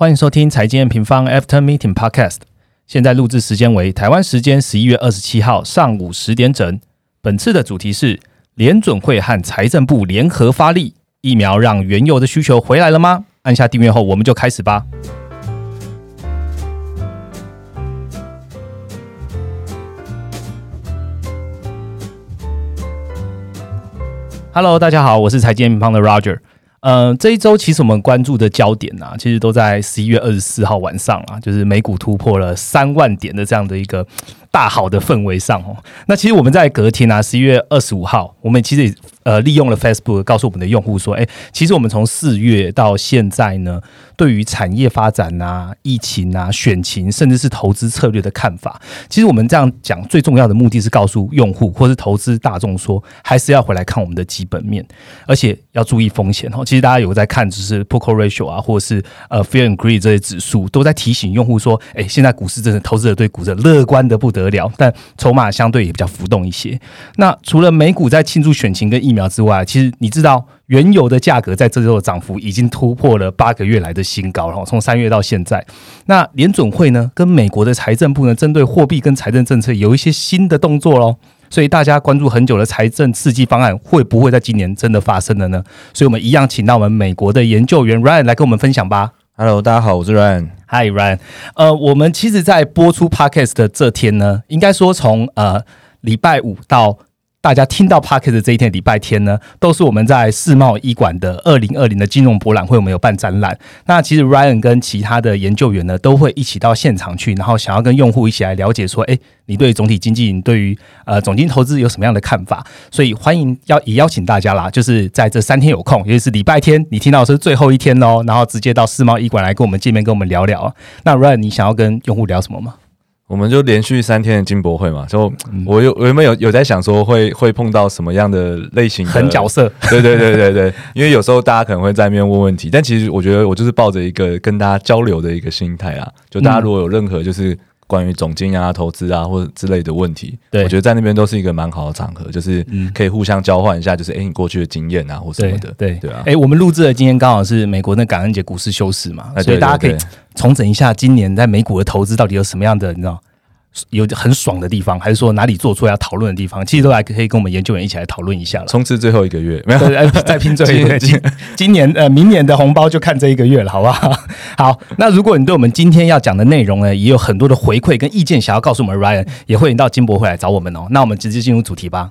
欢迎收听财经平方 After Meeting Podcast。现在录制时间为台湾时间十一月二十七号上午十点整。本次的主题是联准会和财政部联合发力，疫苗让原油的需求回来了吗？按下订阅后，我们就开始吧。Hello，大家好，我是财经平方的 Roger。呃，这一周其实我们关注的焦点啊，其实都在十一月二十四号晚上啊，就是美股突破了三万点的这样的一个大好的氛围上哦。那其实我们在隔天啊，十一月二十五号，我们其实也呃利用了 Facebook 告诉我们的用户说，哎，其实我们从四月到现在呢。对于产业发展啊、疫情啊、选情，甚至是投资策略的看法，其实我们这样讲最重要的目的是告诉用户或是投资大众说，还是要回来看我们的基本面，而且要注意风险哦。其实大家有在看，就是 p o k e Ratio 啊，或是呃 Fear and Greed 这些指数，都在提醒用户说，哎，现在股市真的投资者对股市乐观的不得了，但筹码相对也比较浮动一些。那除了美股在庆祝选情跟疫苗之外，其实你知道？原油的价格在这周的涨幅已经突破了八个月来的新高，然后从三月到现在，那联准会呢跟美国的财政部呢针对货币跟财政政策有一些新的动作喽，所以大家关注很久的财政刺激方案会不会在今年真的发生了呢？所以我们一样请到我们美国的研究员 Ryan 来跟我们分享吧。Hello，大家好，我是 Ryan。Hi Ryan，呃，我们其实，在播出 Podcast 的这天呢，应该说从呃礼拜五到。大家听到 Parkes 的这一天，礼拜天呢，都是我们在世贸医馆的二零二零的金融博览会，我们有办展览。那其实 Ryan 跟其他的研究员呢，都会一起到现场去，然后想要跟用户一起来了解说，哎，你对总体经济，你对于呃总金投资有什么样的看法？所以欢迎邀也邀请大家啦，就是在这三天有空，尤其是礼拜天，你听到是最后一天哦，然后直接到世贸医馆来跟我们见面，跟我们聊聊。那 Ryan，你想要跟用户聊什么吗？我们就连续三天的金博会嘛，就我有我有没有有在想说会会碰到什么样的类型的角色？对对对对对，因为有时候大家可能会在那边问问题，但其实我觉得我就是抱着一个跟大家交流的一个心态啊，就大家如果有任何就是。关于总金啊、投资啊或者之类的问题，我觉得在那边都是一个蛮好的场合，就是可以互相交换一下，就是哎，你过去的经验啊或什么的，对对。啊。哎，我们录制的今天刚好是美国那感恩节股市休市嘛，所以大家可以重整一下今年在美股的投资到底有什么样的，你知道？有很爽的地方，还是说哪里做错要讨论的地方？其实都来可以跟我们研究员一起来讨论一下了。冲刺最后一个月，没有再拼最后一个月。今年呃，明年的红包就看这一个月了，好不好？好，那如果你对我们今天要讲的内容呢，也有很多的回馈跟意见，想要告诉我们 Ryan，也会迎到金博会来找我们哦。那我们直接进入主题吧。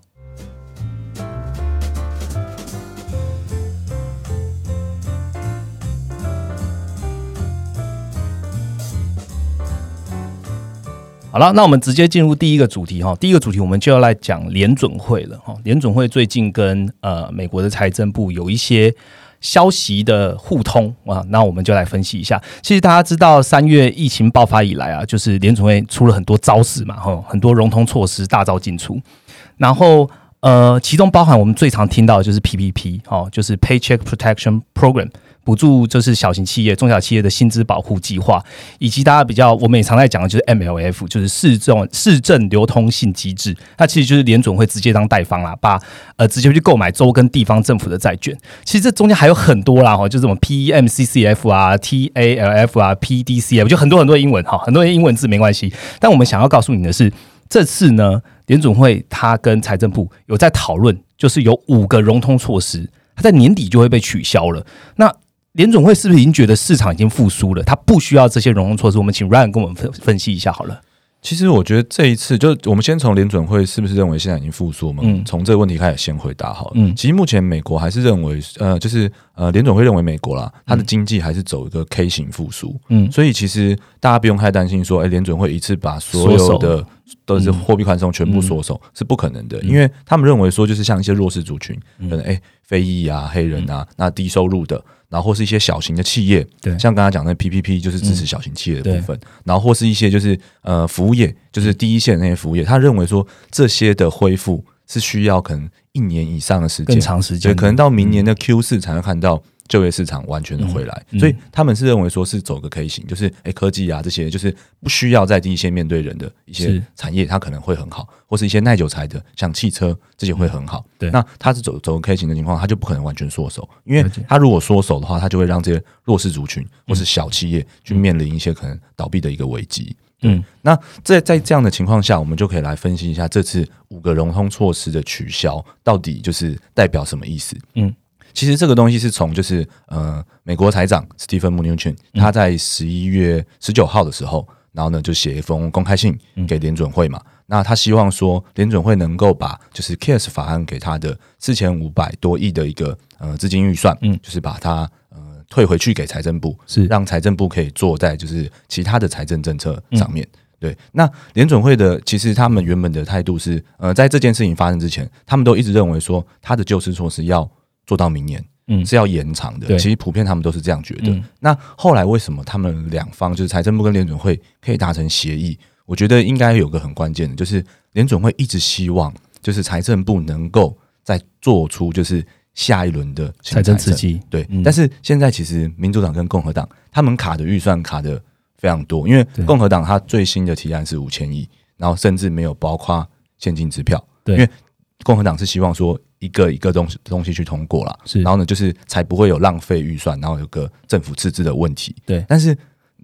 好了，那我们直接进入第一个主题哈。第一个主题我们就要来讲联准会了哈。联准会最近跟呃美国的财政部有一些消息的互通啊，那我们就来分析一下。其实大家知道，三月疫情爆发以来啊，就是联准会出了很多招式嘛，哈，很多融通措施大招进出，然后呃，其中包含我们最常听到的就是 PPP 哦，就是 Paycheck Protection Program。补助就是小型企业、中小企业的薪资保护计划，以及大家比较我们也常在讲的就是 MLF，就是市政市政流通性机制。它其实就是联准会直接当代方啦，把呃直接去购买州跟地方政府的债券。其实这中间还有很多啦，哈，就是什么 PEMCCF 啊、TALF 啊、PDCF，就很多很多英文哈，很多的英文字没关系。但我们想要告诉你的是，这次呢，联准会它跟财政部有在讨论，就是有五个融通措施，它在年底就会被取消了。那联总会是不是已经觉得市场已经复苏了？它不需要这些融融措施。我们请 Ryan 跟我们分分析一下好了。其实我觉得这一次，就我们先从联准会是不是认为现在已经复苏嘛？嗯，从这个问题开始先回答好了。嗯，其实目前美国还是认为，呃，就是呃，联准会认为美国啦，它的经济还是走一个 K 型复苏。嗯，所以其实大家不用太担心说，哎，联准会一次把所有的都是货币宽松全部缩手是不可能的，因为他们认为说，就是像一些弱势族群，可能哎，非裔啊、黑人啊，那低收入的。然后或是一些小型的企业，对，像刚才讲的 PPP 就是支持小型企业的部分，然后或是一些就是呃服务业，就是第一线那些服务业，他认为说这些的恢复是需要可能一年以上的时间，更长时间，可能到明年的 Q 四才能看到就业市场完全的回来，所以他们是认为说是走个 K 型，就是诶科技啊这些就是不需要在第一线面对人的一些产业，它可能会很好，或是一些耐久材的，像汽车这些会很好。对，那它是走走 K 型的情况，它就不可能完全缩手，因为它如果缩手的话，它就会让这些弱势族群或是小企业去面临一些可能倒闭的一个危机。嗯，那在在这样的情况下，我们就可以来分析一下这次五个融通措施的取消到底就是代表什么意思？嗯。其实这个东西是从就是呃，美国财长史蒂芬穆纽钦他在十一月十九号的时候，然后呢就写一封公开信给联准会嘛。那他希望说联准会能够把就是 CARES 法案给他的四千五百多亿的一个呃资金预算，嗯，就是把它呃退回去给财政部，是让财政部可以做在就是其他的财政政策上面。对，那联准会的其实他们原本的态度是呃，在这件事情发生之前，他们都一直认为说他的救市措施要。做到明年，嗯，是要延长的。其实普遍他们都是这样觉得。那后来为什么他们两方就是财政部跟联准会可以达成协议？我觉得应该有个很关键的，就是联准会一直希望就是财政部能够再做出就是下一轮的财政刺激。对，但是现在其实民主党跟共和党他们卡的预算卡的非常多，因为共和党他最新的提案是五千亿，然后甚至没有包括现金支票。对，因为共和党是希望说。一个一个东西东西去通过了，是，然后呢，就是才不会有浪费预算，然后有个政府赤字的问题。对，但是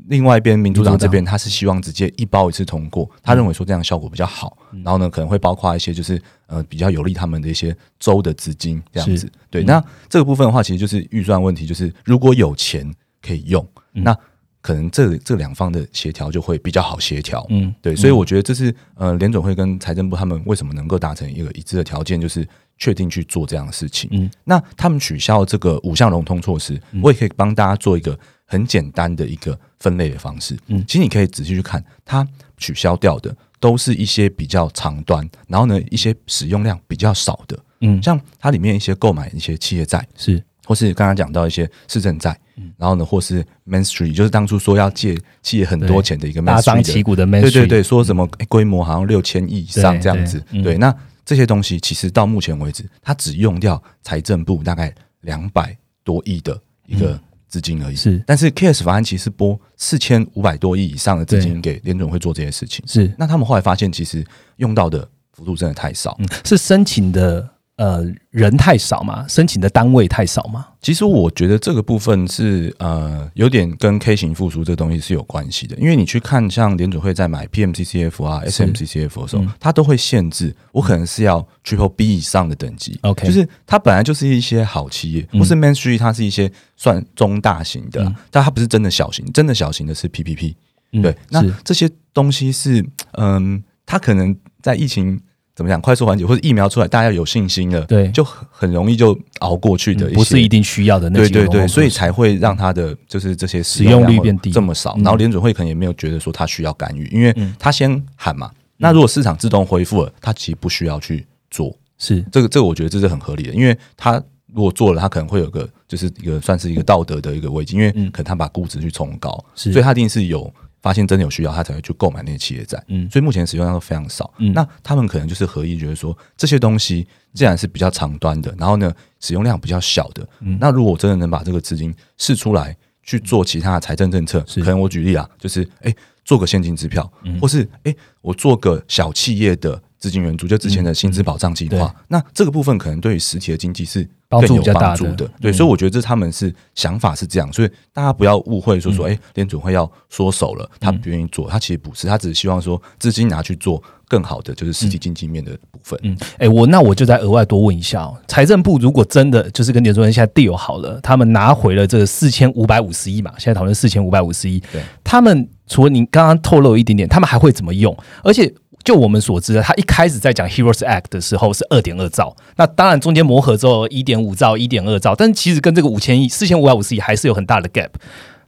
另外一边民主党这边，他是希望直接一包一次通过，他认为说这样效果比较好。然后呢，可能会包括一些就是呃比较有利他们的一些州的资金这样子。对，那这个部分的话，其实就是预算问题，就是如果有钱可以用，那。可能这这两方的协调就会比较好协调，嗯，对，所以我觉得这是呃联总会跟财政部他们为什么能够达成一个一致的条件，就是确定去做这样的事情。嗯，那他们取消这个五项融通措施，我也可以帮大家做一个很简单的一个分类的方式。嗯，其实你可以仔细去看，它取消掉的都是一些比较长端，然后呢一些使用量比较少的，嗯，像它里面一些购买一些企业债是。或是刚刚讲到一些市政债，然后呢，或是 Main Street，就是当初说要借企业很多钱的一个大张旗鼓的 Main Street，对对对，说什么规模好像六千亿以上这样子，对，那这些东西其实到目前为止，它只用掉财政部大概两百多亿的一个资金而已，是，但是 Case 法案其实拨四千五百多亿以上的资金给联准会做这些事情，是，那他们后来发现其实用到的幅度真的太少，是申请的。呃，人太少嘛，申请的单位太少嘛。其实我觉得这个部分是呃，有点跟 K 型复苏这东西是有关系的。因为你去看像联储会在买 PMCCF 啊、SMCCF 的时候，它都会限制我可能是要 Triple B 以上的等级。OK，就是它本来就是一些好企业，不是 Main Street，它是一些算中大型的，但它不是真的小型，真的小型的是 PPP。对，那这些东西是嗯，它可能在疫情。怎么讲？快速缓解或者疫苗出来，大家有信心了，对，就很很容易就熬过去的，不是一定需要的那对对对，所以才会让它的就是这些使用率变低这么少。然后联准会可能也没有觉得说它需要干预，因为他先喊嘛。那如果市场自动恢复了，他其实不需要去做。是这个这个，我觉得这是很合理的，因为他如果做了，他可能会有个就是一个算是一个道德的一个危机，因为可能他把估值去冲高，所以他一定是有。发现真的有需要，他才会去购买那些企业债。嗯，所以目前使用量都非常少。嗯，那他们可能就是合意觉得说，这些东西既然是比较长端的，然后呢使用量比较小的，嗯，那如果我真的能把这个资金试出来去做其他的财政政策，可能我举例啊，就是哎做个现金支票，或是哎我做个小企业的资金援助，就之前的薪资保障计划，那这个部分可能对于实体的经济是。更有帮助的，对，所以我觉得这他们是想法是这样，所以大家不要误会说说，哎，联准会要缩手了，他不愿意做，他其实不是，他只是希望说资金拿去做更好的，就是实体经济面的部分。嗯，哎，我那我就再额外多问一下哦，财政部如果真的就是跟联储会现在 deal 好了，他们拿回了这四千五百五十亿嘛，现在讨论四千五百五十亿，对，他们除了您刚刚透露一点点，他们还会怎么用？而且。就我们所知，他一开始在讲 Heroes Act 的时候是二点二兆，那当然中间磨合之后一点五兆、一点二兆，但是其实跟这个五千亿、四千五百五十亿还是有很大的 gap。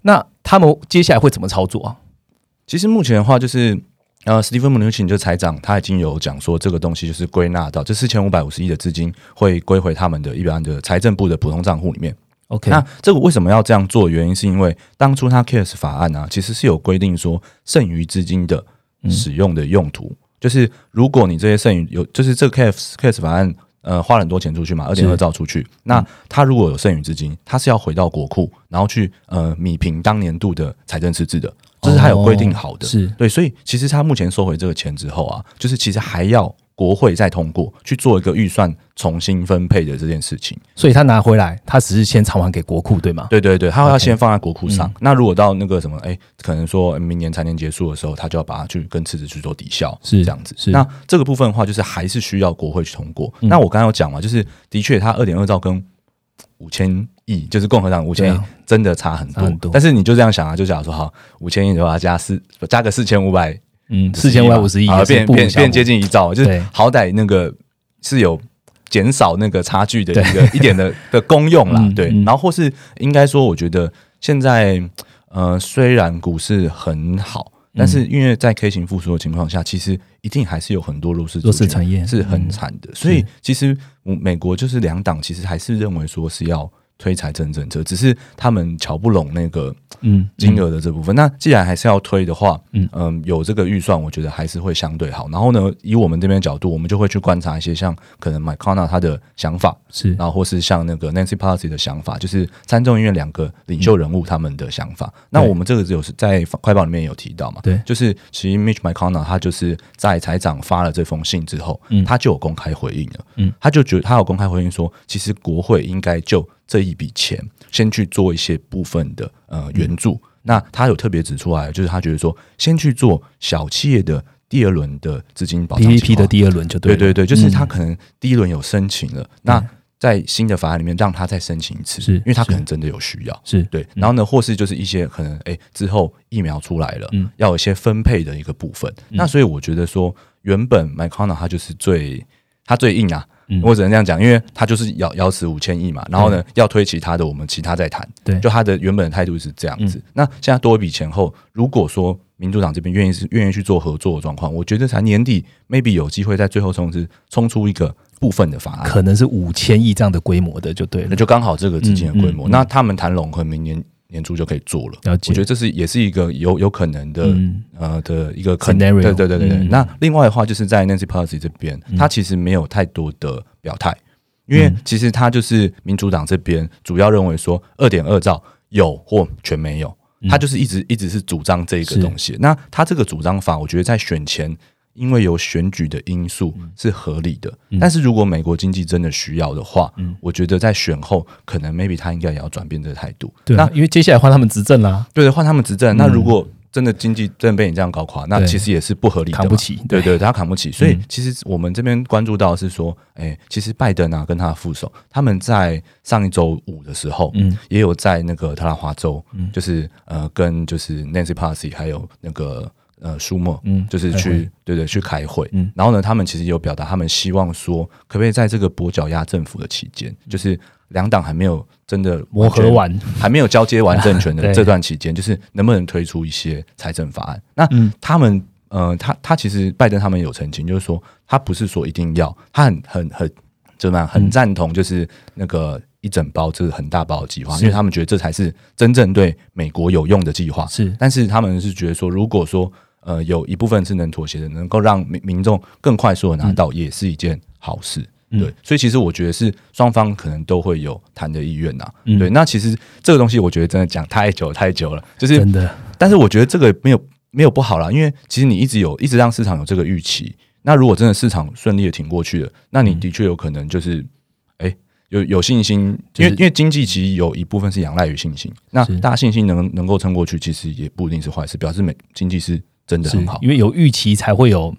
那他们接下来会怎么操作啊？其实目前的话，就是呃，史蒂芬·姆纽钦就财长，他已经有讲说，这个东西就是归纳到这四千五百五十亿的资金会归回他们的一般的财政部的普通账户里面。OK，那这个为什么要这样做？原因是因为当初他 CARES 法案啊，其实是有规定说剩余资金的使用的用途。就是如果你这些剩余有，就是这个 case case 法案，呃花了很多钱出去嘛，二点二兆出去，那他如果有剩余资金，他是要回到国库，然后去呃米平当年度的财政赤字的，这是他有规定好的，是。对，所以其实他目前收回这个钱之后啊，就是其实还要。国会再通过去做一个预算重新分配的这件事情，所以他拿回来，他只是先偿还给国库，对吗？对对对，他要先放在国库上。那如果到那个什么，哎，可能说明年财年结束的时候，他就要把它去跟赤字去做抵消，是这样子。是那这个部分的话，就是还是需要国会去通过。那我刚刚有讲嘛，就是的确，他二点二兆跟五千亿，就是共和党五千亿，真的差很多。但是你就这样想啊，就假如说好五千亿的话，加四加个四千五百。嗯，四千五百五十亿，变变变接近一兆，就是好歹那个是有减少那个差距的一个 一点的的功用啦。对，然后或是应该说，我觉得现在呃，虽然股市很好，但是因为在 K 型复苏的情况下，其实一定还是有很多弱势弱势产业是很惨的。所以其实美国就是两党其实还是认为说是要。推财政政策，只是他们瞧不拢那个嗯金额的这部分。那既然还是要推的话，嗯嗯，有这个预算，我觉得还是会相对好。然后呢，以我们这边角度，我们就会去观察一些像可能 m 康纳 c o n a 他的想法是，然后或是像那个 Nancy Pelosi 的想法，就是参众议院两个领袖人物他们的想法。那我们这个只有是在快报里面有提到嘛？对，就是其实 Mitch McConnell 他就是在财长发了这封信之后，嗯，他就有公开回应了，嗯，他就觉得他有公开回应说，其实国会应该就这一笔钱，先去做一些部分的呃援助。那他有特别指出来，就是他觉得说，先去做小企业的第二轮的资金保障 PPP 的第二轮就对对对，就是他可能第一轮有申请了，那在新的法案里面让他再申请一次，是因为他可能真的有需要，是对。然后呢，或是就是一些可能哎之后疫苗出来了，嗯，要有一些分配的一个部分。那所以我觉得说，原本 m c c o n n 他就是最他最硬啊。我只能这样讲，因为他就是要要死五千亿嘛，然后呢要推其他的，我们其他再谈。对，就他的原本的态度是这样子。那现在多一笔钱后，如果说民主党这边愿意是愿意去做合作的状况，我觉得才年底 maybe 有机会在最后冲刺冲出一个部分的法案，可能是五千亿这样的规模的，就对了，那就刚好这个资金的规模。那他们谈拢和明年。年初就可以做了，我觉得这是也是一个有有可能的呃的一个 scenario。对对对对对。那另外的话，就是在 Nancy Pelosi 这边，他其实没有太多的表态，因为其实他就是民主党这边主要认为说二点二兆有或全没有，他就是一直一直是主张这个东西。那他这个主张法，我觉得在选前。因为有选举的因素是合理的，但是如果美国经济真的需要的话，嗯我觉得在选后可能 maybe 他应该也要转变这个态度。对，那因为接下来换他们执政啦，对换他们执政。那如果真的经济真的被你这样搞垮，那其实也是不合理的，扛不起。对对，他扛不起。所以其实我们这边关注到是说，哎，其实拜登啊跟他的副手，他们在上一周五的时候，嗯，也有在那个特拉华州，嗯，就是呃跟就是 Nancy Pelosi 还有那个。呃，舒默，嗯，就是去，对对，去开会，嗯，然后呢，他们其实有表达，他们希望说，可不可以在这个跛脚鸭政府的期间，就是两党还没有真的磨合完，还没有交接完政权的 这段期间，就是能不能推出一些财政法案？那他们，呃，他他其实拜登他们有澄清，就是说他不是说一定要，他很很很怎么样，很赞同，就是那个一整包这个很大包的计划，因为他们觉得这才是真正对美国有用的计划。是，但是他们是觉得说，如果说呃，有一部分是能妥协的，能够让民民众更快速的拿到，也是一件好事。对，所以其实我觉得是双方可能都会有谈的意愿呐。对，那其实这个东西，我觉得真的讲太久太久了，就是真的。但是我觉得这个没有没有不好啦，因为其实你一直有一直让市场有这个预期。那如果真的市场顺利的挺过去了，那你的确有可能就是，哎，有有信心，因为因为经济其实有一部分是仰赖于信心。那大家信心能能够撑过去，其实也不一定是坏事，表示美经济是。真的很好，因为有预期才会有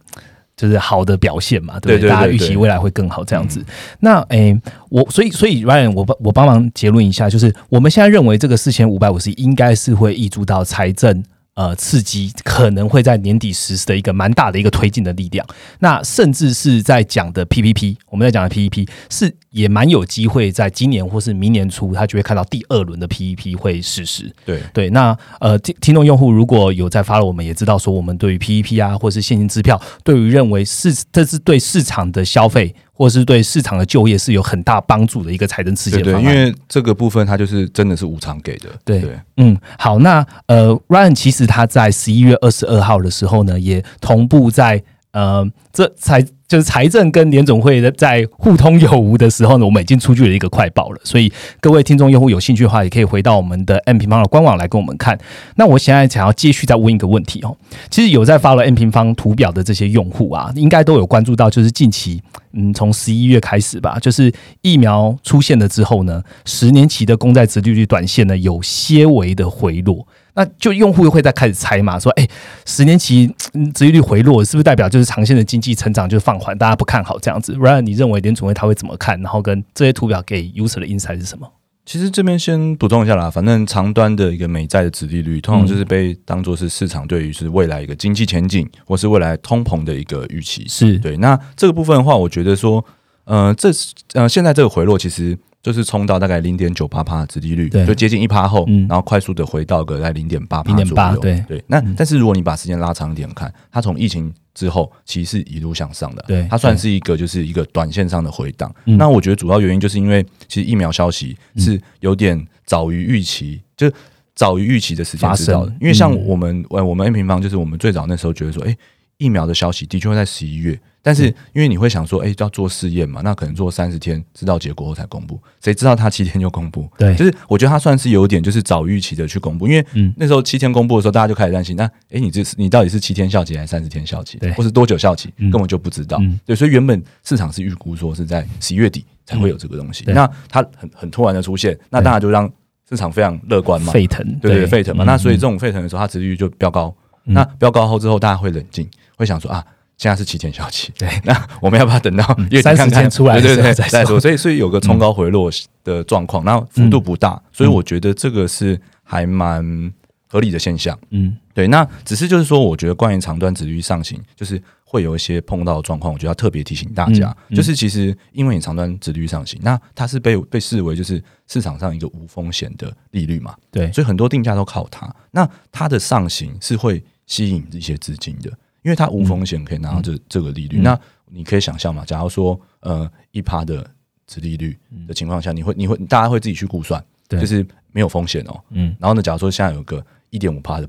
就是好的表现嘛，对不对？大家预期未来会更好这样子。那诶，我所以所以 Ryan，我帮我帮忙结论一下，就是我们现在认为这个四千五百五十亿应该是会溢注到财政。呃，刺激可能会在年底实施的一个蛮大的一个推进的力量。那甚至是在讲的 PPP，我们在讲的 PPP 是也蛮有机会在今年或是明年初，他就会看到第二轮的 PPP 会实施。对对，那呃，听听众用户如果有在发了，我们也知道说，我们对于 PPP 啊，或是现金支票，对于认为是这是对市场的消费。或是对市场的就业是有很大帮助的一个财政刺激方案，因为这个部分它就是真的是无偿给的。对，嗯，好，那呃，Ryan 其实他在十一月二十二号的时候呢，也同步在呃，这财就是财政跟联总会在互通有无的时候呢，我们已经出具了一个快报了。所以各位听众用户有兴趣的话，也可以回到我们的 M 平方的官网来跟我们看。那我现在想要继续再问一个问题哦，其实有在发了 M 平方图表的这些用户啊，应该都有关注到，就是近期嗯，从十一月开始吧，就是疫苗出现了之后呢，十年期的公债殖利率短线呢有些微的回落。那就用户又会在开始猜嘛，说哎，十年期殖利率回落，是不是代表就是长线的经济成长就放缓，大家不看好这样子？Ryan，你认为联储会他会怎么看？然后跟这些图表给 user 的 insight 是什么？其实这边先补充一下啦，反正长端的一个美债的殖利率，通常就是被当做是市场对于是未来一个经济前景或是未来通膨的一个预期。是对。那这个部分的话，我觉得说，呃，这呃现在这个回落其实。就是冲到大概零点九八帕的殖利率，就接近一趴后，然后快速的回到个在零点八帕左右。对对，那但是如果你把时间拉长一点看，它从疫情之后其实是一路向上的。对，它算是一个就是一个短线上的回档。那我觉得主要原因就是因为其实疫苗消息是有点早于预期，就早于预期的时间知道的。因为像我们呃我们 N 平方就是我们最早那时候觉得说，哎，疫苗的消息的确会在十一月。但是，因为你会想说，哎，要做试验嘛，那可能做三十天，知道结果后才公布。谁知道他七天就公布？对，就是我觉得他算是有点就是早预期的去公布，因为那时候七天公布的时候，大家就开始担心，那哎，你这是你到底是七天效期还是三十天效期？或是多久效期？根本就不知道。对，所以原本市场是预估说是在十一月底才会有这个东西。那它很很突然的出现，那当然就让市场非常乐观嘛，沸腾，对对，沸腾嘛。那所以这种沸腾的时候，它值率就飙高。那飙高后之后，大家会冷静，会想说啊。现在是七天消期，对，那我们要不要等到月底看看出来，对对对，再说。所以，所以有个冲高回落的状况，那幅度不大，所以我觉得这个是还蛮合理的现象。嗯，对。那只是就是说，我觉得关于长端指率上行，就是会有一些碰到的状况，我觉得要特别提醒大家，就是其实因为你长端指率上行，那它是被被视为就是市场上一个无风险的利率嘛，对，所以很多定价都靠它。那它的上行是会吸引一些资金的。因为它无风险可以拿到这这个利率，那你可以想象嘛？假如说呃一趴的值利率的情况下，你会你会大家会自己去估算，就是没有风险哦。嗯，然后呢，假如说现在有个一点五趴的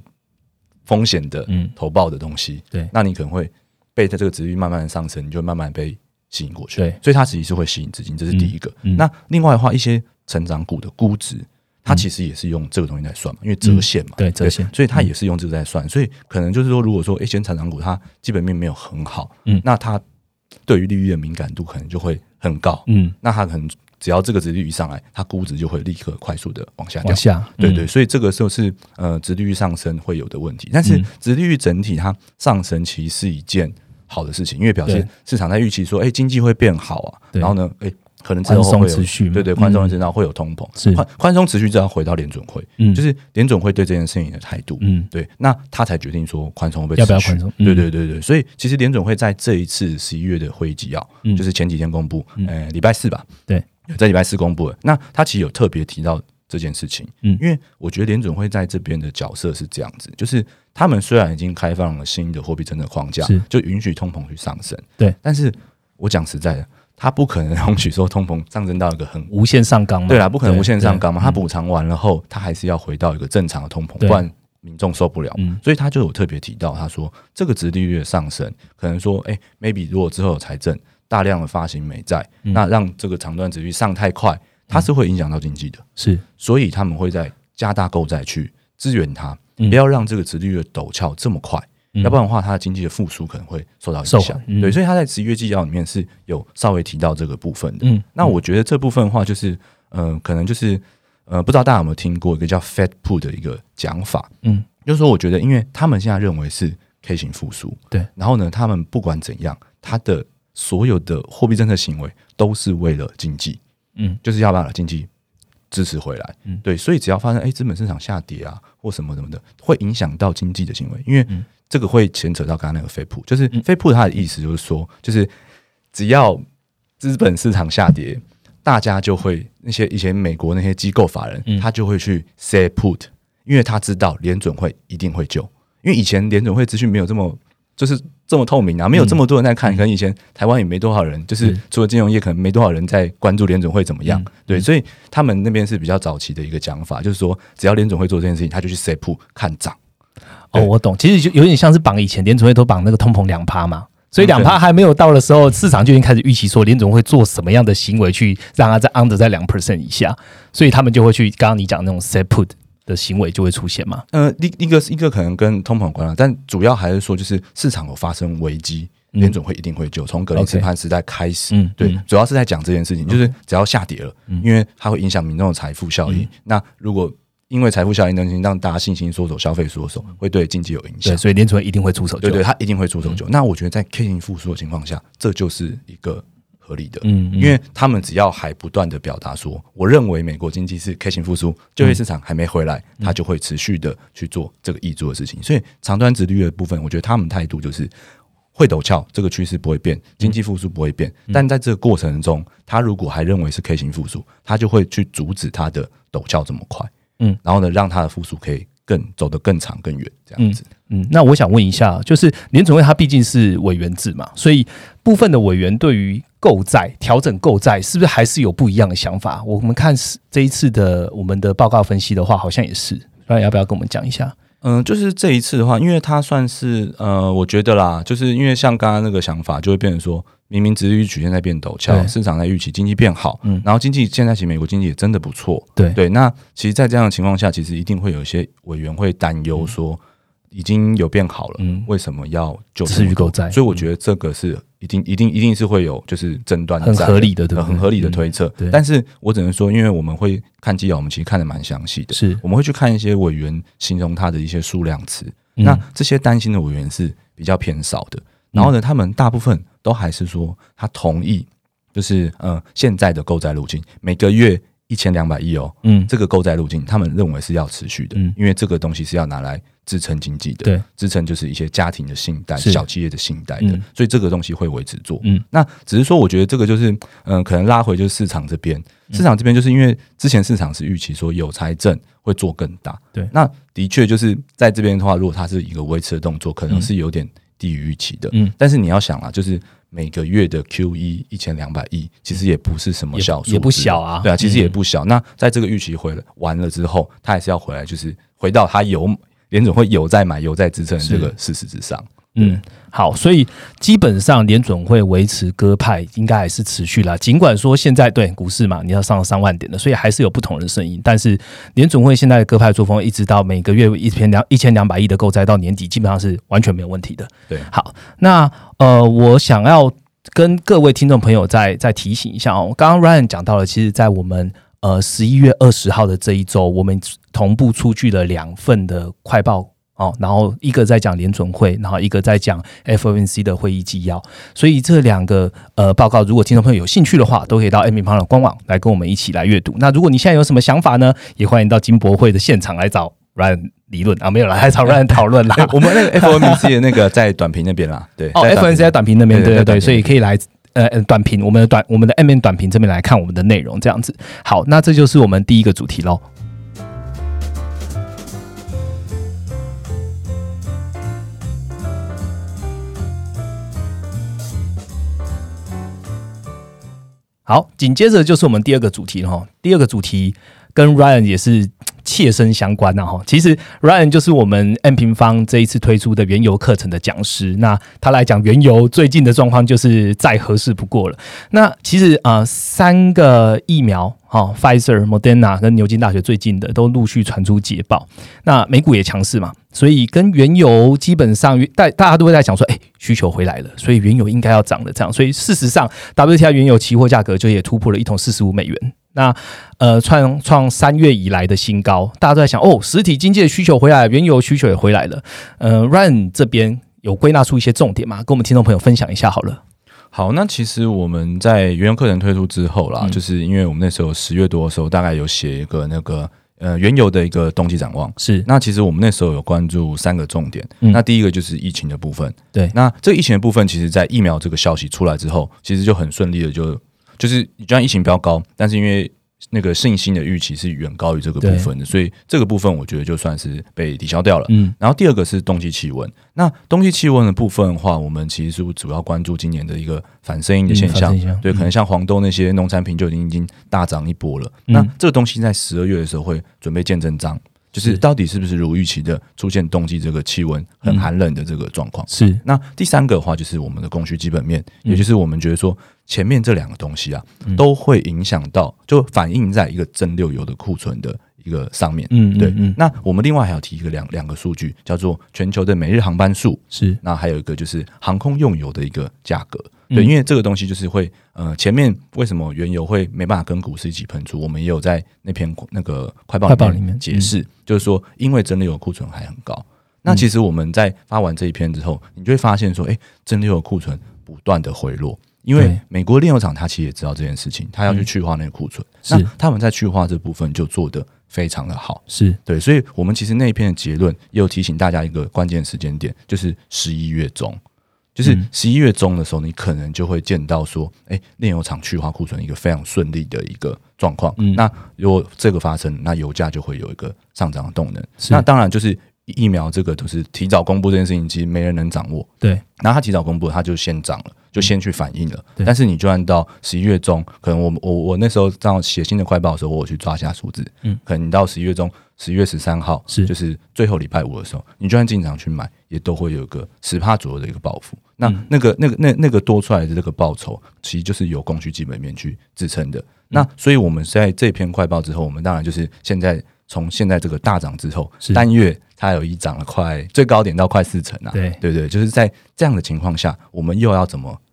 风险的投报的东西，对，那你可能会被它这个值率慢慢的上升，你就慢慢被吸引过去。对，所以它实际是会吸引资金，这是第一个。那另外的话，一些成长股的估值。它其实也是用这个东西在算嘛，因为折现嘛，对折现，所以它也是用这个在算，所以可能就是说，如果说一些成长股它基本面没有很好，嗯，那它对于利率的敏感度可能就会很高，嗯，那它可能只要这个值率一上来，它估值就会立刻快速的往下掉，下，对对，所以这个时候是呃，值利率上升会有的问题，但是值利率整体它上升其实是一件好的事情，因为表示市场在预期说，哎，经济会变好啊，然后呢，哎。可能宽松持续，对对，宽松的增长会有通膨，是。宽宽松持续，就要回到联准会，嗯，就是联准会对这件事情的态度，嗯，对，那他才决定说宽松会要不要宽松，对对对对，所以其实联准会在这一次十一月的会议纪要，就是前几天公布，呃，礼拜四吧，对，在礼拜四公布的，那他其实有特别提到这件事情，嗯，因为我觉得联准会在这边的角色是这样子，就是他们虽然已经开放了新的货币政策框架，就允许通膨去上升，对，但是我讲实在的。它不可能容许说通膨上升到一个很无限上纲嘛？对啊，不可能无限上纲嘛。它补偿完了后，它还是要回到一个正常的通膨，不然民众受不了。所以他就有特别提到，他说这个殖利率的上升，可能说，哎，maybe 如果之后有财政大量的发行美债，那让这个长端殖率上太快，它是会影响到经济的。是，所以他们会在加大购债去支援它，不要让这个殖利率陡峭这么快。要不然的话，它的经济的复苏可能会受到影响。对，所以他在十一月纪要里面是有稍微提到这个部分的。嗯，那我觉得这部分的话，就是呃，可能就是呃，不知道大家有没有听过一个叫 Fed Put 的一个讲法。嗯，就是说，我觉得，因为他们现在认为是 K 型复苏，对，然后呢，他们不管怎样，他的所有的货币政策行为都是为了经济，嗯，就是要把经济支持回来。嗯，对，所以只要发生哎资本市场下跌啊，或什么什么的，会影响到经济的行为，因为。这个会牵扯到刚刚那个飞铺，就是飞铺它的意思就是说，就是只要资本市场下跌，大家就会那些以前美国那些机构法人，他就会去 say put，因为他知道联准会一定会救，因为以前联准会资讯没有这么就是这么透明啊，没有这么多人在看，可能以前台湾也没多少人，就是除了金融业，可能没多少人在关注联准会怎么样，对，所以他们那边是比较早期的一个讲法，就是说只要联准会做这件事情，他就去 say put 看涨。哦，我懂，其实就有点像是绑以前联储会都绑那个通膨两趴嘛，所以两趴还没有到的时候，市场就已经开始预期说联总会做什么样的行为去让它在 under 在两 percent 以下，所以他们就会去刚刚你讲那种 set put 的行为就会出现嘛。呃，一一个一个可能跟通膨有关了，但主要还是说就是市场有发生危机，联总会一定会救。从格林斯潘时代开始，嗯，对，主要是在讲这件事情，就是只要下跌了，因为它会影响民众的财富效应。那如果因为财富效应东西让大家信心缩手，消费缩手，会对经济有影响。所以联储会一定会出手救。对对，他一定会出手救。那我觉得在 K 型复苏的情况下，这就是一个合理的。嗯，因为他们只要还不断的表达说，我认为美国经济是 K 型复苏，就业市场还没回来，他就会持续的去做这个易做的事情。所以长端值率的部分，我觉得他们态度就是会陡峭，这个趋势不会变，经济复苏不会变。但在这个过程中，他如果还认为是 K 型复苏，他就会去阻止他的陡峭这么快。嗯，然后呢，让它的复苏可以更走得更长更远，这样子。嗯，那我想问一下，就是联总会它毕竟是委员制嘛，所以部分的委员对于购债调整购债，是不是还是有不一样的想法？我们看这一次的我们的报告分析的话，好像也是。那要不要跟我们讲一下？嗯，就是这一次的话，因为它算是呃，我觉得啦，就是因为像刚刚那个想法，就会变成说。明明值率曲线在变陡峭，市场在预期经济变好，嗯，然后经济现在其实美国经济也真的不错，对对。那其实，在这样的情况下，其实一定会有一些委员会担忧说，已经有变好了，嗯，为什么要就持续购债？所以我觉得这个是一定、一定、一定是会有就是争端，很合理的，对很合理的推测。但是我只能说，因为我们会看纪要，我们其实看的蛮详细的，是。我们会去看一些委员形容他的一些数量词，那这些担心的委员是比较偏少的。然后呢，他们大部分都还是说他同意，就是呃现在的购债路径，每个月一千两百亿哦，嗯，这个购债路径，他们认为是要持续的，嗯，因为这个东西是要拿来支撑经济的，对，支撑就是一些家庭的信贷、小企业的信贷的，所以这个东西会维持做，嗯，那只是说，我觉得这个就是，嗯，可能拉回就是市场这边，市场这边就是因为之前市场是预期说有财政会做更大，对，那的确就是在这边的话，如果它是一个维持的动作，可能是有点。低于预期的，嗯，但是你要想啊，就是每个月的 Q E 一千两百亿，其实也不是什么小数，也不小啊，对啊，其实也不小。那在这个预期回了完了之后，它还是要回来，就是回到它有联总会有在买、有在支撑这个事实之上。嗯，好，所以基本上联准会维持鸽派，应该还是持续了。尽管说现在对股市嘛，你要上了三万点的，所以还是有不同的声音。但是联准会现在的鸽派作风，一直到每个月一千两一千两百亿的购债到年底，基本上是完全没有问题的。对，好，那呃，我想要跟各位听众朋友再再提醒一下哦，刚刚 Ryan 讲到了，其实，在我们呃十一月二十号的这一周，我们同步出具了两份的快报。哦，然后一个在讲联准会，然后一个在讲 FOMC 的会议纪要，所以这两个呃报告，如果听众朋友有兴趣的话，都可以到 M 平方的官网来跟我们一起来阅读。那如果你现在有什么想法呢，也欢迎到金博会的现场来找 Ryan 理论啊，没有了，来找 Ryan 讨论啦。我们那个 FOMC 的那个在短评那边啦，对，哦，FOMC 在短评那边，对对对，所以可以来呃短评我们的短我们的 M 短评这边来看我们的内容，这样子。好，那这就是我们第一个主题喽。好，紧接着就是我们第二个主题了哈。第二个主题跟 Ryan 也是。切身相关呐哈，其实 Ryan 就是我们 M 平方这一次推出的原油课程的讲师。那他来讲原油最近的状况，就是再合适不过了。那其实啊，三个疫苗哈，Pfizer、Moderna 跟牛津大学最近的都陆续传出捷报。那美股也强势嘛，所以跟原油基本上大大家都会在想说，哎，需求回来了，所以原油应该要涨的这样。所以事实上，WTI 原油期货价格就也突破了一桶四十五美元。那呃，创创三月以来的新高，大家都在想哦，实体经济的需求回来，原油需求也回来了。呃，Run 这边有归纳出一些重点吗，跟我们听众朋友分享一下好了。好，那其实我们在原油课程推出之后啦，就是因为我们那时候十月多的时候，大概有写一个那个呃原油的一个冬季展望。是，那其实我们那时候有关注三个重点。那第一个就是疫情的部分。对，那这个疫情的部分，其实在疫苗这个消息出来之后，其实就很顺利的就就是就像疫情比较高，但是因为那个信心的预期是远高于这个部分的，所以这个部分我觉得就算是被抵消掉了。嗯，然后第二个是冬季气温。那冬季气温的部分的话，我们其实是主要关注今年的一个反声音的现象。对，可能像黄豆那些农产品就已经已经大涨一波了。那这个东西在十二月的时候会准备见真章。就是到底是不是如预期的出现冬季这个气温很寒冷的这个状况？是。那第三个的话就是我们的供需基本面，也就是我们觉得说前面这两个东西啊，都会影响到，就反映在一个蒸馏油的库存的一个上面。嗯，对。嗯那我们另外还要提一个两两个数据，叫做全球的每日航班数。是。那还有一个就是航空用油的一个价格。对，因为这个东西就是会，呃，前面为什么原油会没办法跟股市一起喷出？我们也有在那篇那个快报里面解释，就是说，因为真的有库存还很高。那其实我们在发完这一篇之后，你就会发现说，哎，真的有库存不断的回落，因为美国炼油厂它其实也知道这件事情，它要去去化那个库存，那他们在去化这部分就做的非常的好，是。对，所以我们其实那一篇的结论也有提醒大家一个关键时间点，就是十一月中。就是十一月中的时候，你可能就会见到说，哎，炼油厂去化库存一个非常顺利的一个状况。那如果这个发生，那油价就会有一个上涨的动能。那当然就是疫苗这个都是提早公布这件事情，其实没人能掌握。对，然后他提早公布，他就先涨了，就先去反应了。但是你就按到十一月中，可能我我我那时候这样写新的快报的时候，我去抓一下数字，嗯，可能你到十一月中。十一月十三号是就是最后礼拜五的时候，你就算进场去买，也都会有个十帕左右的一个报复。那那个那个那那个多出来的这个报酬，其实就是由供需基本面去支撑的。那所以我们在这篇快报之后，我们当然就是现在从现在这个大涨之后，单月它有一涨了快最高点到快四成啊。对对对，就是在这样的情况下，我们又要怎么去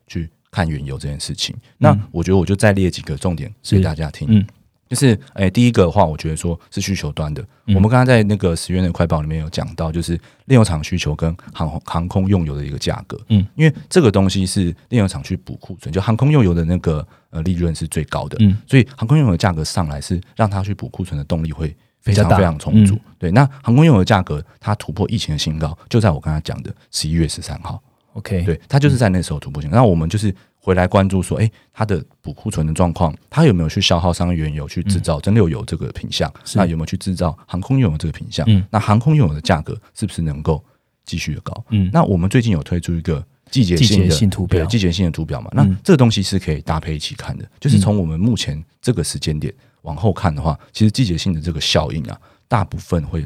看原油这件事情？那我觉得我就再列几个重点给大家听。嗯。就是诶，第一个的话，我觉得说是需求端的。我们刚刚在那个十月的快报里面有讲到，就是炼油厂需求跟航航空用油的一个价格。嗯，因为这个东西是炼油厂去补库存，就航空用油的那个呃利润是最高的。嗯，所以航空用油价格上来是让它去补库存的动力会非常非常充足。对，那航空用油价格它突破疫情的新高，就在我刚才讲的十一月十三号。OK，对，它就是在那时候突破性。那我们就是。回来关注说，哎，它的补库存的状况，它有没有去消耗商原油去制造真馏油这个品相？那有没有去制造航空用油这个品相？那航空用油的价格是不是能够继续的高？嗯，那我们最近有推出一个季节性的图表，季节性的图表嘛？那这个东西是可以搭配一起看的。就是从我们目前这个时间点往后看的话，其实季节性的这个效应啊，大部分会。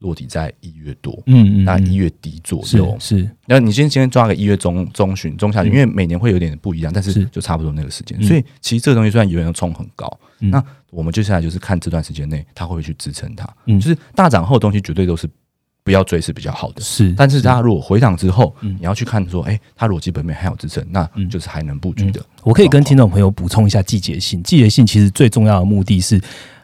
落地在一月多，嗯嗯，那一月底左右是。那你先先抓个一月中中旬中下旬，因为每年会有点不一样，但是就差不多那个时间。所以其实这个东西虽然有人冲很高，那我们接下来就是看这段时间内它会不会去支撑它。嗯，就是大涨后的东西绝对都是不要追是比较好的。是，但是它如果回档之后，你要去看说，哎，它逻辑本面还有支撑，那就是还能布局的。我可以跟听众朋友补充一下季节性，季节性其实最重要的目的是。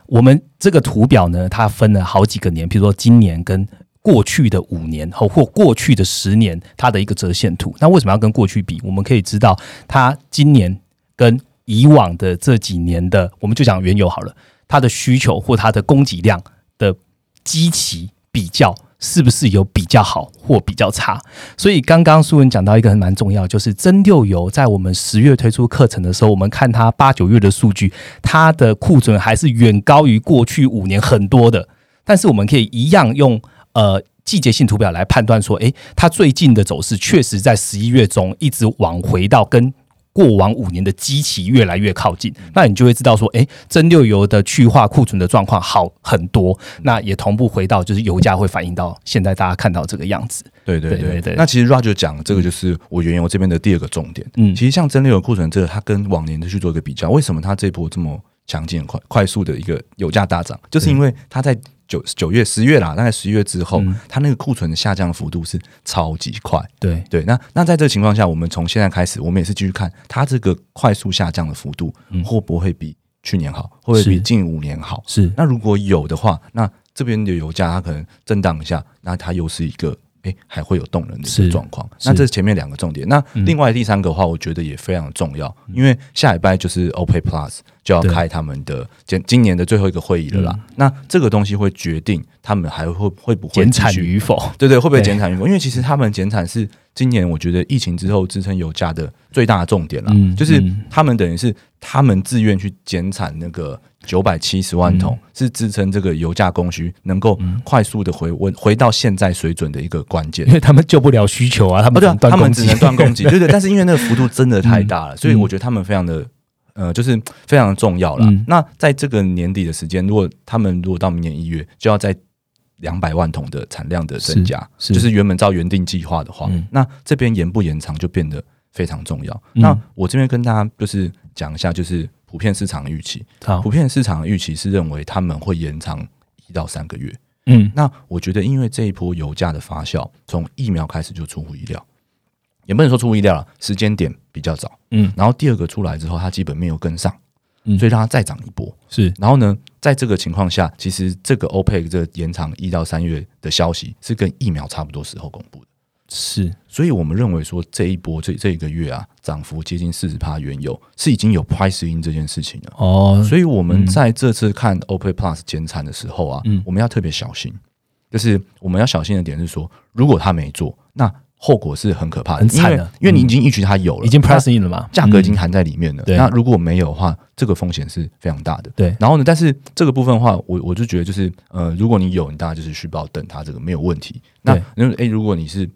我们这个图表呢，它分了好几个年，比如说今年跟过去的五年后或过去的十年，它的一个折线图。那为什么要跟过去比？我们可以知道，它今年跟以往的这几年的，我们就讲原油好了，它的需求或它的供给量的基期比较。是不是有比较好或比较差？所以刚刚苏文讲到一个蛮重要，就是真六油在我们十月推出课程的时候，我们看它八九月的数据，它的库存还是远高于过去五年很多的。但是我们可以一样用呃季节性图表来判断说，诶，它最近的走势确实在十一月中一直往回到跟。过往五年的基期越来越靠近，那你就会知道说，哎，真六油的去化库存的状况好很多，那也同步回到就是油价会反映到现在大家看到这个样子。对对对对。那其实 Roger 讲这个就是我原油这边的第二个重点。嗯，其实像真六油库存这个，它跟往年的去做一个比较，为什么它这波这么强劲、快快速的一个油价大涨，就是因为它在。九九月、十月啦，大概十一月之后，它那个库存的下降幅度是超级快。对对，那那在这个情况下，我们从现在开始，我们也是继续看它这个快速下降的幅度会不会比去年好，会不会比近五年好？是。那如果有的话，那这边的油价它可能震荡一下，那它又是一个。哎，还会有动人的一个状况。那这是前面两个重点。那另外第三个的话，我觉得也非常重要，因为下礼拜就是 OPEC Plus 就要开他们的今今年的最后一个会议了啦。那这个东西会决定他们还会会不会减产与否？对对，会不会减产与否？因为其实他们减产是今年我觉得疫情之后支撑油价的最大的重点了。就是他们等于是他们自愿去减产那个。九百七十万桶是支撑这个油价供需能够快速的回温回到现在水准的一个关键，因为他们救不了需求啊，他们他们只能断供给，对对。但是因为那个幅度真的太大了，所以我觉得他们非常的呃，就是非常的重要了。那在这个年底的时间，如果他们如果到明年一月就要在两百万桶的产量的增加，就是原本照原定计划的话，那这边延不延长就变得非常重要。那我这边跟大家就是讲一下，就是普遍市场的预期，普遍市场的预期是认为他们会延长一到三个月。嗯，那我觉得因为这一波油价的发酵，从疫苗开始就出乎意料，也不能说出乎意料了，时间点比较早。嗯，然后第二个出来之后，它基本面又跟上。所以让它再涨一波。是，然后呢，在这个情况下，其实这个 OPEC 这延长一到三月的消息是跟疫苗差不多时候公布的，是，所以我们认为说这一波这这一个月啊，涨幅接近四十帕原油是已经有 price in 这件事情了。哦，所以我们在这次看 OPEC Plus 减产的时候啊，我们要特别小心，就是我们要小心的点是说，如果他没做，那。后果是很可怕的，很惨的，因为你已经预期它有了，已经 pricing in 了嘛，价格已经含在里面了。那如果没有的话，这个风险是非常大的。对，然后呢，但是这个部分的话，我我就觉得就是，呃，如果你有，你大家就是续报等它这个没有问题。那因为哎，如果你是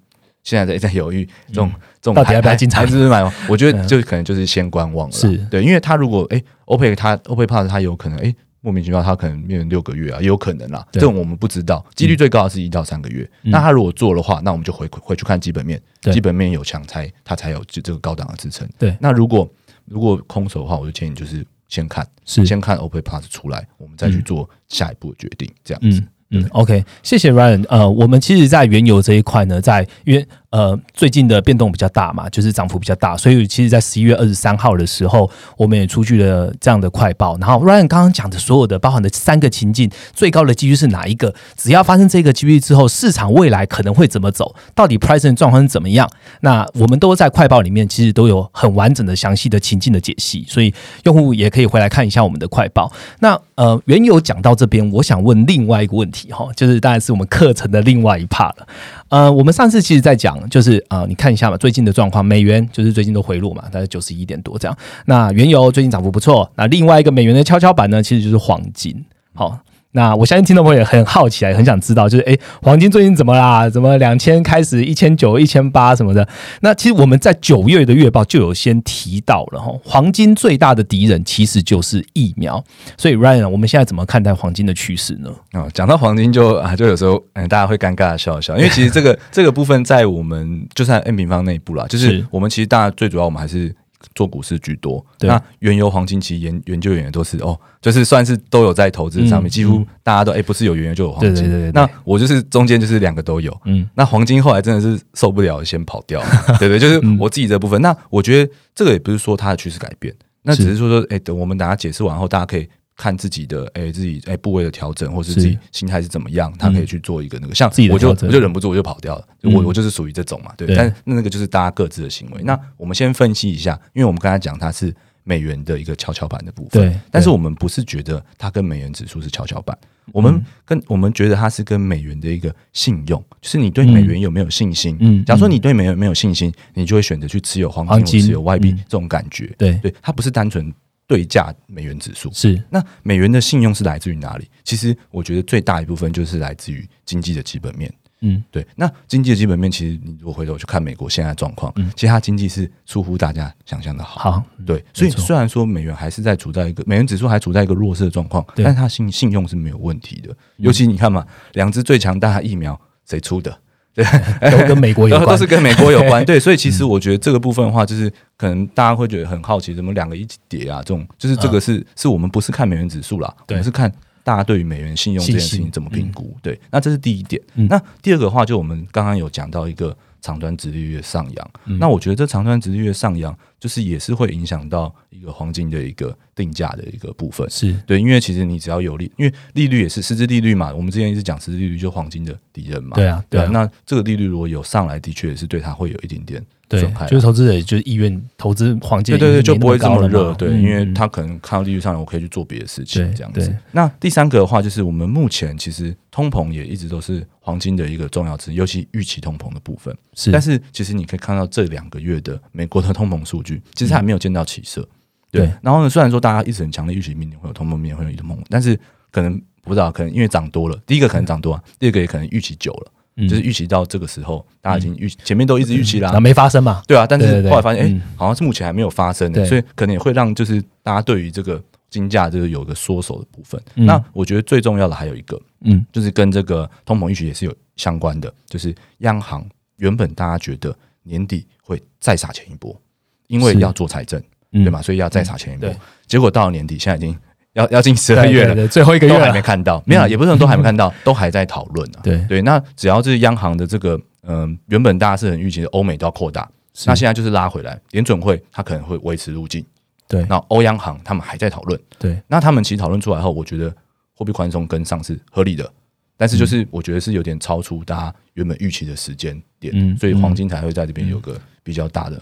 现在在 在犹豫这种这种到底要不要进场，还是买？我觉得就可能就是先观望了。是对，因为他如果哎，OPEC 它 OPEC Plus 它有可能哎。莫名其妙，他可能面临六个月啊，也有可能啦。这种我们不知道，几率最高的是一到三个月。那他如果做的话，那我们就回回去看基本面，基本面有强才，他才有这这个高档的支撑。对，那如果如果空手的话，我就建议就是先看，是先看 OPEC Plus 出来，我们再去做下一步的决定，这样子。嗯嗯，OK，谢谢 Ryan。呃，我们其实，在原油这一块呢，在原呃最近的变动比较大嘛，就是涨幅比较大，所以其实，在十一月二十三号的时候，我们也出具了这样的快报。然后 Ryan 刚刚讲的所有的包含的三个情境，最高的几率是哪一个？只要发生这个几率之后，市场未来可能会怎么走？到底 pricing 状况是怎么样？那我们都在快报里面，其实都有很完整的、详细的情境的解析，所以用户也可以回来看一下我们的快报。那呃，原油讲到这边，我想问另外一个问题。哈，就是当然是我们课程的另外一 part 了。呃，我们上次其实在讲，就是啊，你看一下嘛，最近的状况，美元就是最近都回落嘛，大概九十一点多这样。那原油最近涨幅不错。那另外一个美元的跷跷板呢，其实就是黄金。好。那我相信听众朋友也很好奇，很想知道，就是哎，黄金最近怎么啦？怎么两千开始一千九、一千八什么的？那其实我们在九月的月报就有先提到了哈，黄金最大的敌人其实就是疫苗。所以 Ryan，我们现在怎么看待黄金的趋势呢？啊，讲到黄金就啊，就有时候嗯，大家会尴尬的笑一笑，因为其实这个这个部分在我们就算 N 平方内部啦，就是我们其实大家最主要我们还是。做股市居多，那原油、黄金其实研研究员都是哦，就是算是都有在投资上面，几乎大家都哎，不是有原油就有黄金。对对对。那我就是中间就是两个都有，嗯。那黄金后来真的是受不了，先跑掉。对对，就是我自己这部分。那我觉得这个也不是说它的趋势改变，那只是说说，哎，等我们等下解释完后，大家可以。看自己的哎，自己哎部位的调整，或是自己心态是怎么样，他可以去做一个那个，像我就我就忍不住我就跑掉了，我我就是属于这种嘛，对。但那个就是大家各自的行为。那我们先分析一下，因为我们刚才讲它是美元的一个跷跷板的部分，对。但是我们不是觉得它跟美元指数是跷跷板，我们跟我们觉得它是跟美元的一个信用，就是你对美元有没有信心？嗯，假如说你对美元没有信心，你就会选择去持有黄金、持有外币这种感觉。对，对，它不是单纯。对价美元指数是那美元的信用是来自于哪里？其实我觉得最大一部分就是来自于经济的基本面。嗯，对。那经济的基本面，其实你如果回头去看美国现在状况，嗯，其实它经济是出乎大家想象的好。好，对。所以虽然说美元还是在处在一个美元指数还处在一个弱势的状况，但是它信信用是没有问题的。尤其你看嘛，两支最强大的疫苗谁出的？对，都跟美国有关，都是跟美国有关。对，所以其实我觉得这个部分的话，就是可能大家会觉得很好奇，怎么两个一起叠啊？这种就是这个是是我们不是看美元指数啦，我们是看大家对于美元信用这件事情怎么评估。对，那这是第一点。那第二个话，就我们刚刚有讲到一个。长端值利率上扬，那我觉得这长端值利率上扬，就是也是会影响到一个黄金的一个定价的一个部分。是对，因为其实你只要有利，因为利率也是实质利率嘛。我们之前一直讲实质利率就黄金的敌人嘛。对啊，对啊。那这个利率如果有上来，的确也是对它会有一点点。损害，就是投资者就是意愿投资黄金，对对对，就不会这么热，对，因为他可能看到利率上来，我可以去做别的事情，这样子。那第三个的话，就是我们目前其实通膨也一直都是黄金的一个重要值，尤其预期通膨的部分。是，但是其实你可以看到这两个月的美国的通膨数据，其实还没有见到起色。对，然后呢，虽然说大家一直很强烈预期明年会有通膨，明年会有通膨，但是可能不知道，可能因为涨多了，第一个可能涨多啊，第二个也可能预期久了。就是预期到这个时候，大家已经预前面都一直预期啦，那没发生嘛？对啊，但是后来发现，哎，好像是目前还没有发生，所以可能也会让就是大家对于这个金价就是有一个缩手的部分。那我觉得最重要的还有一个，嗯，就是跟这个通膨预期也是有相关的，就是央行原本大家觉得年底会再撒钱一波，因为要做财政，对吗？所以要再查前一波，结果到了年底，现在已经要要进十二月了，最后一个月还没看到，没有，也不是都还没看到，都还在讨论呢。对。对，那只要是央行的这个，嗯，原本大家是很预期的，欧美都要扩大，那现在就是拉回来，联准会它可能会维持路径。对，那欧央行他们还在讨论。对，那他们其实讨论出来后，我觉得货币宽松跟上是合理的，但是就是我觉得是有点超出大家原本预期的时间点，所以黄金才会在这边有个比较大的，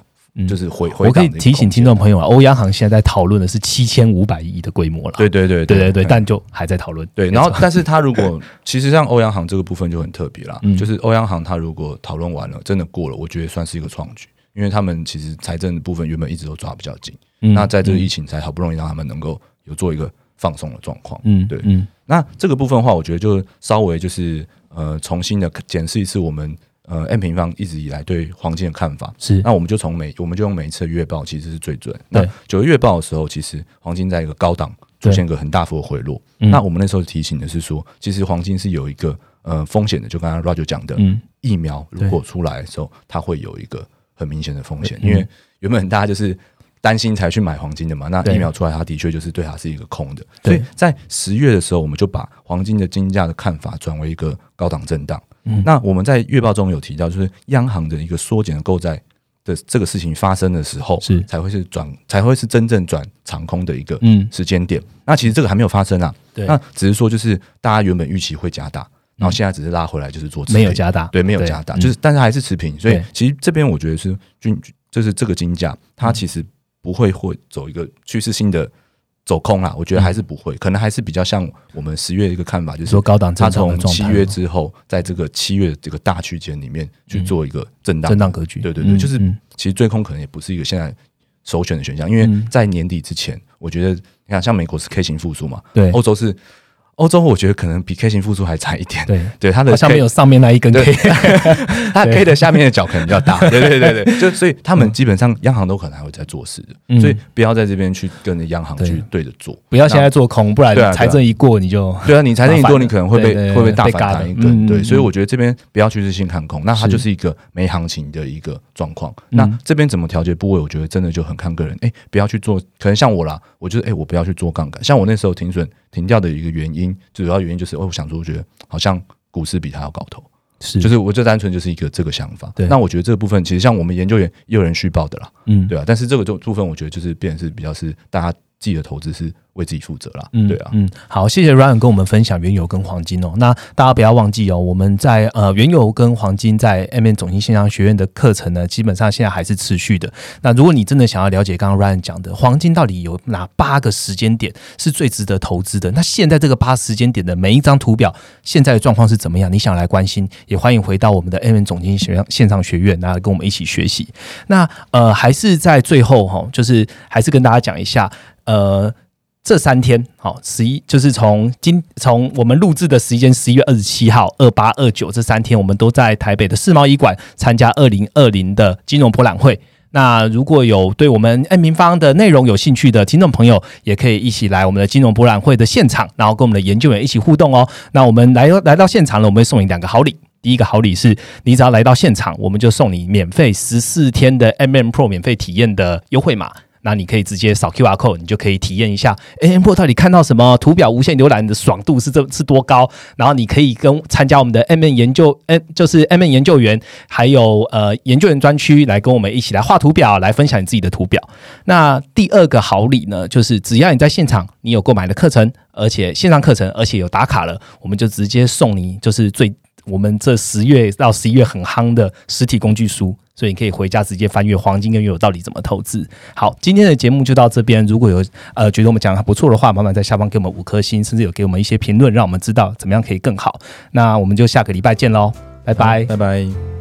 就是回回。我可以提醒听众朋友啊，欧央行现在在讨论的是七千五百亿的规模了。对对对对对对，但就还在讨论。对，然后但是他如果其实像欧央行这个部分就很特别啦，就是欧央行他如果讨论完了，真的过了，我觉得算是一个创举，因为他们其实财政部分原本一直都抓比较紧。那在这个疫情才好不容易让他们能够有做一个放松的状况，嗯，对，嗯，那这个部分的话，我觉得就稍微就是呃重新的检视一次我们呃 M 平方一直以来对黄金的看法是，那我们就从每我们就用每一次月报其实是最准。那九月月报的时候，其实黄金在一个高档出现一个很大幅的回落。那我们那时候提醒的是说，其实黄金是有一个呃风险的，就刚刚 Roger 讲的，疫苗如果出来的时候，它会有一个很明显的风险，因为原本大家就是。担心才去买黄金的嘛？那疫苗出来，它的确就是对它是一个空的。所以在十月的时候，我们就把黄金的金价的看法转为一个高档震荡。那我们在月报中有提到，就是央行的一个缩减的购债的这个事情发生的时候，是。才会是转，才会是真正转长空的一个时间点。那其实这个还没有发生啊。那只是说，就是大家原本预期会加大，然后现在只是拉回来，就是做没有加大，对，没有加大，就是但是还是持平。所以其实这边我觉得是均，就是这个金价，它其实。不会会走一个趋势性的走空啦，我觉得还是不会，可能还是比较像我们十月一个看法，就是说高档，它从七月之后，在这个七月这个大区间里面去做一个震荡。震荡格局。对对对，就是其实追空可能也不是一个现在首选的选项，因为在年底之前，我觉得你看像美国是 K 型复苏嘛，对，欧洲是。欧洲我觉得可能比 K 型复苏还差一点，对。对，它的下面有上面那一根 K，它 K 的下面的角可能比较大，对对对对，就所以他们基本上央行都可能还会在做事的，所以不要在这边去跟着央行去对着做，不要现在做空，不然财政一过你就对啊，你财政一过你可能会被会被大反弹一个，对，所以我觉得这边不要去日性看空，那它就是一个没行情的一个状况，那这边怎么调节部位，我觉得真的就很看个人，哎，不要去做，可能像我啦，我觉得哎，我不要去做杠杆，像我那时候停损。停掉的一个原因，主要原因就是，哦我想说，我觉得好像股市比它要高头，是，就是我这单纯就是一个这个想法。对，那我觉得这个部分其实像我们研究员也有人续报的啦，嗯，对啊，但是这个就部分，我觉得就是变是比较是大家自己的投资是。为自己负责啦。嗯，对啊，嗯，好，谢谢 Ryan 跟我们分享原油跟黄金哦。那大家不要忘记哦，我们在呃原油跟黄金在 M N 总经线上学院的课程呢，基本上现在还是持续的。那如果你真的想要了解刚刚 Ryan 讲的黄金到底有哪八个时间点是最值得投资的，那现在这个八时间点的每一张图表现在的状况是怎么样？你想来关心，也欢迎回到我们的 M N 总经学院线上学院，来跟我们一起学习。那呃，还是在最后哈，就是还是跟大家讲一下，呃。这三天，好十一就是从今从我们录制的时间十一月二十七号二八二九这三天，我们都在台北的世贸医馆参加二零二零的金融博览会。那如果有对我们 N 平方的内容有兴趣的听众朋友，也可以一起来我们的金融博览会的现场，然后跟我们的研究员一起互动哦。那我们来来到现场了，我们会送你两个好礼。第一个好礼是，你只要来到现场，我们就送你免费十四天的 MM Pro 免费体验的优惠码。那你可以直接扫 QR code，你就可以体验一下 AM Pro 到底看到什么图表无限浏览的爽度是这是多高。然后你可以跟参加我们的 M N 研究，哎，就是 M N 研究员，还有呃研究员专区来跟我们一起来画图表，来分享你自己的图表。那第二个好礼呢，就是只要你在现场，你有购买的课程，而且线上课程，而且有打卡了，我们就直接送你就是最我们这十月到十一月很夯的实体工具书。所以你可以回家直接翻阅黄金跟原油到底怎么投资。好，今天的节目就到这边。如果有呃觉得我们讲的还不错的话，麻烦在下方给我们五颗星，甚至有给我们一些评论，让我们知道怎么样可以更好。那我们就下个礼拜见喽，拜拜，拜拜。